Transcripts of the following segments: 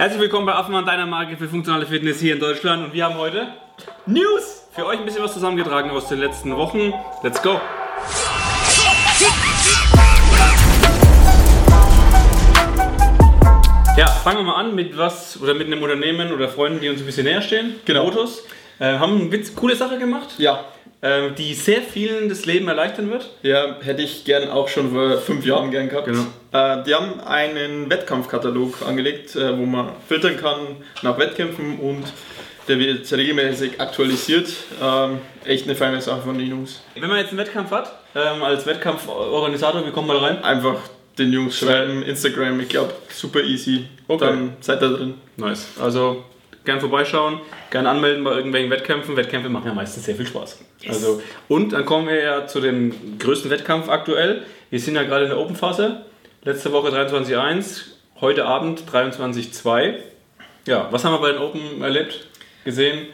Herzlich willkommen bei Affenmann, deiner Marke für funktionale Fitness hier in Deutschland. Und wir haben heute News für euch ein bisschen was zusammengetragen aus den letzten Wochen. Let's go! Ja, fangen wir mal an mit was oder mit einem Unternehmen oder Freunden, die uns ein bisschen näher stehen. Genau. Motos. Äh, haben eine witz- coole Sache gemacht, Ja. äh, die sehr vielen das Leben erleichtern wird. Ja, hätte ich gern auch schon vor fünf Jahren gern gehabt. Genau. Äh, die haben einen Wettkampfkatalog angelegt, äh, wo man filtern kann nach Wettkämpfen und der wird regelmäßig aktualisiert. Ähm, echt eine feine Sache von den Jungs. Wenn man jetzt einen Wettkampf hat, ähm, als Wettkampforganisator, wie kommt man rein? Einfach den Jungs schreiben, Instagram, ich glaube, super easy. Okay. Dann seid ihr drin. Nice. Also gern vorbeischauen, gern anmelden bei irgendwelchen Wettkämpfen. Wettkämpfe machen ja meistens sehr viel Spaß. Also, und dann kommen wir ja zu dem größten Wettkampf aktuell. Wir sind ja gerade in der Open-Phase. Letzte Woche 23.1, heute Abend 23.2. Ja, was haben wir bei den Open erlebt? Gesehen?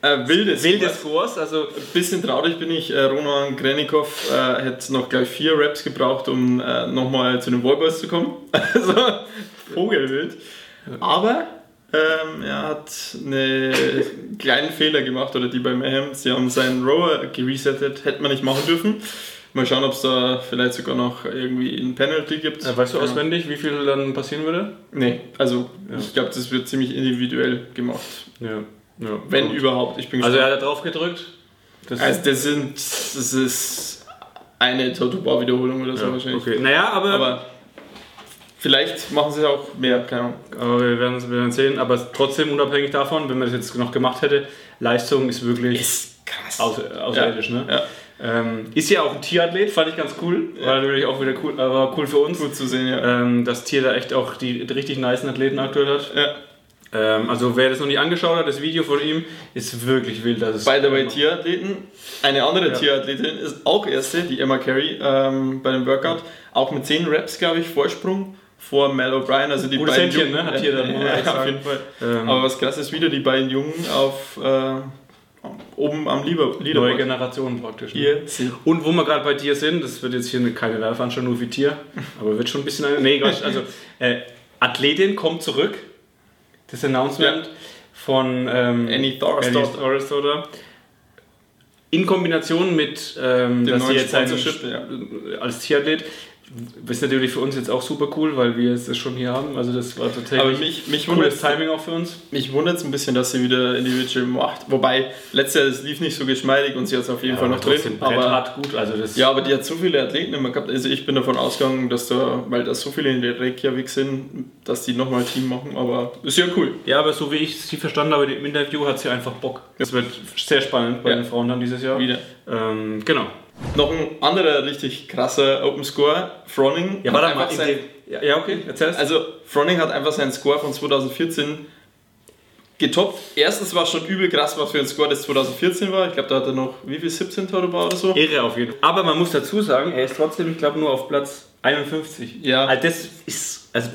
Äh, wildes. Wilde Scores, also Bisschen traurig bin ich. Äh, Roman Grenikow äh, hätte noch gleich vier Raps gebraucht, um äh, nochmal zu den Wallboys zu kommen. Also Vogelwild. Aber ähm, er hat einen kleinen Fehler gemacht, oder die bei Mayhem. Sie haben seinen Rower geresettet, hätte man nicht machen dürfen. Mal schauen, ob es da vielleicht sogar noch irgendwie ein Penalty gibt. äh, weißt du Ja. auswendig, wie viel dann passieren würde? Nee, also Ja. ich glaube, das wird ziemlich individuell gemacht. Ja. ja. Wenn Gut. überhaupt. Ich bin Also gespannt. er hat drauf gedrückt. Das Also das sind, das ist eine Tattoo-Bar-Wiederholung oder so ja, wahrscheinlich. okay. Naja, aber Aber vielleicht machen sie auch mehr, keine Ahnung. Aber wir werden es wir werden sehen. Aber trotzdem unabhängig davon, wenn man das jetzt noch gemacht hätte, Leistung ist wirklich Ist krass. außer, außerirdisch. Ne? Ja, Ähm, ist ja auch ein Tierathlet, fand ich ganz cool. War natürlich auch wieder cool, äh, war cool für uns. gut zu sehen, ja. Ähm, das Tier da echt auch die, die richtig nice Athleten aktuell hat. ja. Ähm, also wer das noch nicht angeschaut hat, das Video von ihm ist wirklich wild. Das By the way, Tierathleten. Eine andere Ja. Tierathletin ist auch erste, die Emma Carey, ähm, bei dem Workout. Auch mit 10 Reps, glaube ich, Vorsprung vor Mel O'Brien. Also die Gutes beiden Händchen, Jungen- ne? Hat hier dann, ja, auf jeden Fall. Ähm, Aber was krass ist, wieder die beiden Jungen auf äh, oben am Leader neue Leaderboard. Generation praktisch. Ne? Hier sind Und wo wir gerade bei Tier sind, das wird jetzt hier eine- keine Werbeveranstaltung nur für Tier, aber wird schon ein bisschen eine. Nee, also äh, Athletin kommt zurück. Das Announcement von ähm, Annie. Annie Thorstad. In Kombination mit, ähm, dass sie neuen jetzt ein, Sponsorship, ja. als Tierathlet, ist natürlich für uns jetzt auch super cool, weil wir es schon hier haben. Also das war Aber tatsächlich mich, mich wundert cooles Timing auch für uns. Mich wundert es ein bisschen, dass sie wieder Individual macht. Wobei, letztes Jahr das lief nicht so geschmeidig und sie hat es auf jeden Fall noch drin. Aber, hat gut. Also das, ja, aber die hat so viele Athleten immer gehabt. Also ich bin davon ausgegangen, dass da, weil da so viele in der Reykjavik sind, dass die nochmal Team machen. Aber ist ja cool. Ja, aber so wie ich sie verstanden habe im Interview, hat sie einfach Bock. Es wird sehr spannend bei Ja. den Frauen dann dieses Jahr. Wieder. Ähm, genau. Noch ein anderer richtig krasser Open Score, Froning. Ja, warte mal. sein, Ja, ja, okay, erzähl's. Also Froning hat einfach seinen Score von 2014 getoppt. Erstens war es schon übel krass, was für ein Score das 2014 war. Ich glaube, da hat er noch, wie viel, 17 Total Bar oder so? Irre auf jeden Fall. Aber man muss dazu sagen, er ist trotzdem, ich glaube, nur auf Platz 51. Ja. Also das ist. Also,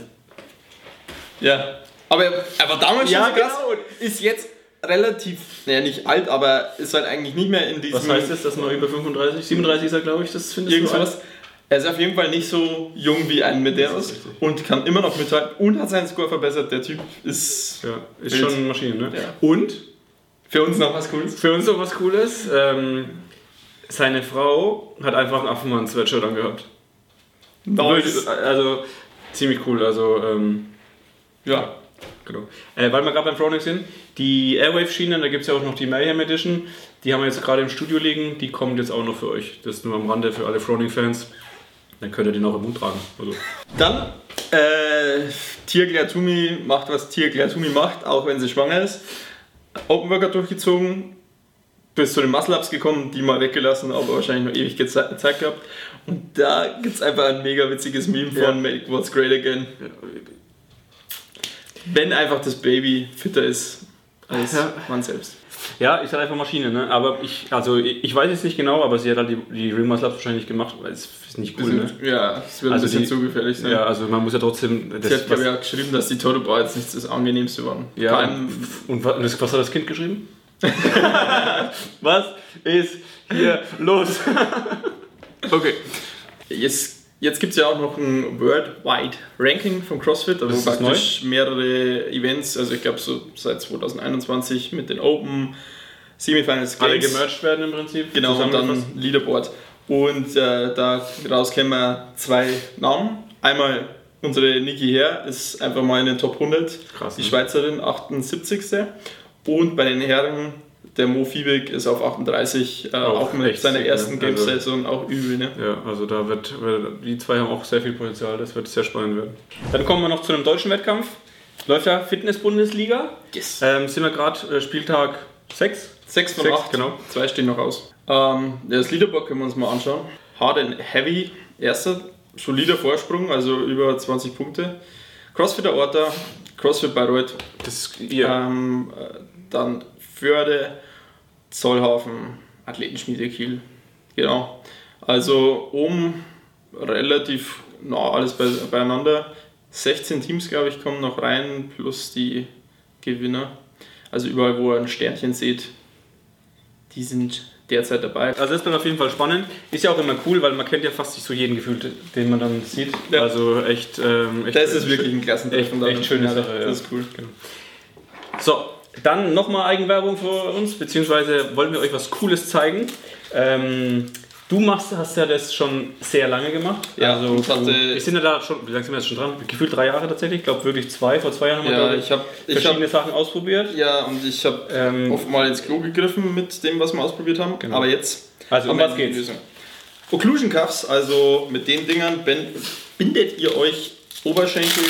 Ja. Aber er war damals Ja, schon so krass genau. ist jetzt relativ, naja, nicht alt, aber ist halt eigentlich nicht mehr in diesem. was heißt das, dass man über 35? 37 ist er, glaube ich, das findest du Irgendwas. Er ist auf jeden Fall nicht so jung wie ein Medeiros und kann immer noch mithalten und hat seinen Score verbessert. Der Typ ist Ja, ist schon eine Maschine, ne? Ja. Und für uns noch was Cooles. für uns noch was Cooles. Ähm, seine Frau hat einfach ein Affenmann-Sweatshirt angehabt. Nice. Also ziemlich cool. Also, ähm, Ja. Genau. Äh, weil wir gerade beim Fronex sind, die Airwave-Schienen, da gibt es ja auch noch die Mayhem Edition, die haben wir jetzt gerade im Studio liegen, die kommt jetzt auch noch für euch. Das ist nur am Rande für alle Froning-Fans. Dann könnt ihr den auch im Mund tragen. Also, Dann, äh, Tier Glertumi macht, was Tier Glertumi macht, auch wenn sie schwanger ist. Open Workout durchgezogen, bis zu den Muscle-Ups gekommen, die mal weggelassen, aber wahrscheinlich noch ewig Zeit gehabt. Und da gibt es einfach ein mega witziges Meme von Ja. Make What's Great Again. Wenn einfach das Baby fitter ist als Ja. man selbst. ja, ist halt einfach Maschine, ne? Aber ich, also ich, ich weiß jetzt nicht genau, aber sie hat halt die, die Muscle Ups wahrscheinlich gemacht, weil es ist nicht cool, ne? Ja, es wird Also ein bisschen die- zu gefährlich sein. Ja, also man muss ja trotzdem. Das, Sie hat, glaube was, ich, auch geschrieben, dass die Total Bar jetzt nicht das angenehmste waren. Vor ja, allem, und was, was hat das Kind geschrieben? was ist hier los? okay. es Jetzt gibt es ja auch noch ein Worldwide Ranking von CrossFit, also Das ist praktisch mehrere Events, also ich glaube so seit 2021 mit den Open, Semifinals, Alle Games. gemerged werden im Prinzip. Genau, und dann Leaderboard. Und äh, daraus kennen wir zwei Namen. Einmal unsere Niki Herr ist einfach mal in den Top 100, Krass, die ne? Schweizerin, 78. Und bei den Herren, der Mo Fiebig ist auf 38, äh, Auch auch, mit seiner sick, ersten ne? Also- Games-Saison auch übel. Ne? Ja, also da wird, die zwei haben auch sehr viel Potenzial, das wird sehr spannend werden. Dann kommen wir noch zu einem deutschen Wettkampf. Läuft ja Fitness-Bundesliga. Yes. Ähm, sind wir gerade äh, Spieltag 6? 6 von Sechs, 8, genau. Zwei stehen noch aus. Ähm, das Leaderboard können wir uns mal anschauen. Hard and Heavy, erster, solider Vorsprung, also über 20 Punkte. CrossFit Orta, CrossFit Bayreuth, Das ist ihr. ähm, äh, dann Förde, Zollhafen, Athletenschmiede Kiel. Genau. Also oben relativ nah alles bei, beieinander. 16 Teams, glaube ich, kommen noch rein, plus die Gewinner. Also überall, wo ihr ein Sternchen seht, die sind derzeit dabei. Also das bleibt auf jeden Fall spannend. Ist ja auch immer cool, weil man kennt ja fast nicht so jeden gefühlt, den man dann sieht. Ja. Also echt, ähm, echt Das ist wirklich ein Klassentreffen. echt- echt schöne Sache, ja. Das ist cool. So, dann nochmal Eigenwerbung für uns, beziehungsweise wollten wir euch was Cooles zeigen. Ähm, du machst, hast ja das schon sehr lange gemacht. Ja, also ich hatte- wir sind ja da schon, wie lange sind wir jetzt schon dran? Gefühlt drei Jahre tatsächlich. Ich glaube wirklich zwei. Vor zwei Jahren haben wir Ja, glaub ich habe ich verschiedene hab, Sachen ausprobiert. ja, und ich habe Ähm, oft mal ins Klo gegriffen mit dem, was wir ausprobiert haben. Genau. Aber jetzt Also, um wir was geht's? Lösung. Occlusion Cuffs, also mit den Dingern bindet ihr euch Oberschenkel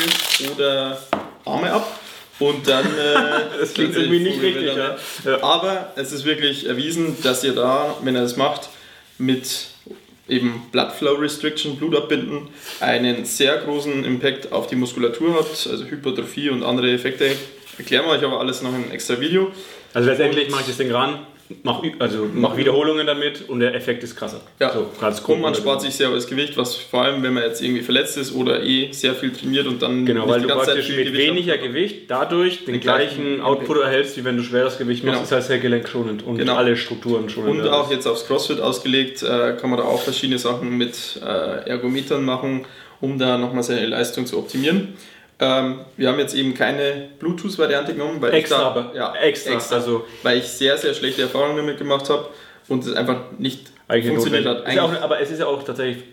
oder Arme ab und dann. Äh, Das klingt irgendwie nicht richtig, ja. Ja. Aber es ist wirklich erwiesen, dass ihr da, wenn ihr das macht, mit eben Blood Flow Restriction, Blut abbinden, einen sehr großen Impact auf die Muskulatur habt, also Hypertrophie und andere Effekte. Erklären wir euch aber alles noch in einem extra Video. Also letztendlich mache ich das Ding ran, mache also mach Wiederholungen damit und der Effekt ist krasser. Ja, so, ganz grob und man spart sich sehr das Gewicht, was vor allem, wenn man jetzt irgendwie verletzt ist oder eh sehr viel trainiert und dann Genau, weil du praktisch mit Gewicht weniger. Gewicht dadurch den, Den gleichen gleichen Output erhältst, wie wenn du schweres Gewicht machst. Genau. Das heißt sehr gelenkschonend und Genau. alle Strukturen schonend. Und auch jetzt aufs CrossFit ausgelegt, äh, kann man da auch verschiedene Sachen mit äh, Ergometern machen, um da nochmal seine Leistung zu optimieren. Ähm, wir haben jetzt eben keine Bluetooth-Variante genommen, weil Extra, ich da, aber ja, extra, also- weil ich sehr, sehr schlechte Erfahrungen damit gemacht habe und es einfach nicht funktioniert hat. Auch, aber es ist ja auch tatsächlich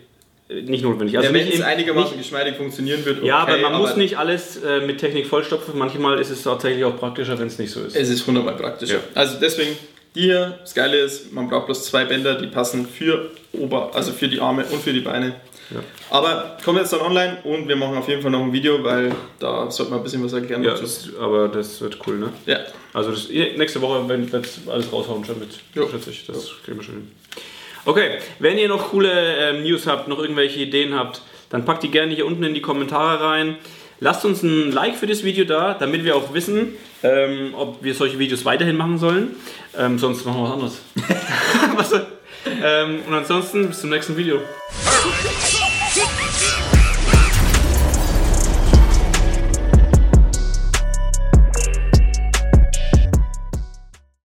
äh, nicht notwendig. Also ja, wenn es einigermaßen geschmeidig funktionieren wird, Ja, aber okay, man muss nicht alles äh, mit Technik vollstopfen. Manchmal ist es tatsächlich auch praktischer, wenn es nicht so ist. Es ist hundertmal praktischer. Ja. Also deswegen, die hier, das Geile ist, man braucht bloß zwei Bänder, die passen für Ober, also für die Arme und für die Beine. Ja. Aber kommen jetzt dann online und wir machen auf jeden Fall noch ein Video, weil da sollte man ein bisschen was erklären Ja, das, aber das wird cool, ne? Ja. Also das, nächste Woche werden wir jetzt alles raushauen schon mit. Jo. Schätze ich. Das kriegen wir schon hin. Okay, wenn ihr noch coole ähm, News habt, noch irgendwelche Ideen habt, dann packt die gerne hier unten in die Kommentare rein. Lasst uns ein Like für das Video da, damit wir auch wissen, ähm, ob wir solche Videos weiterhin machen sollen. Ähm, sonst machen wir was anderes. was, ähm, und ansonsten bis zum nächsten Video. Kick!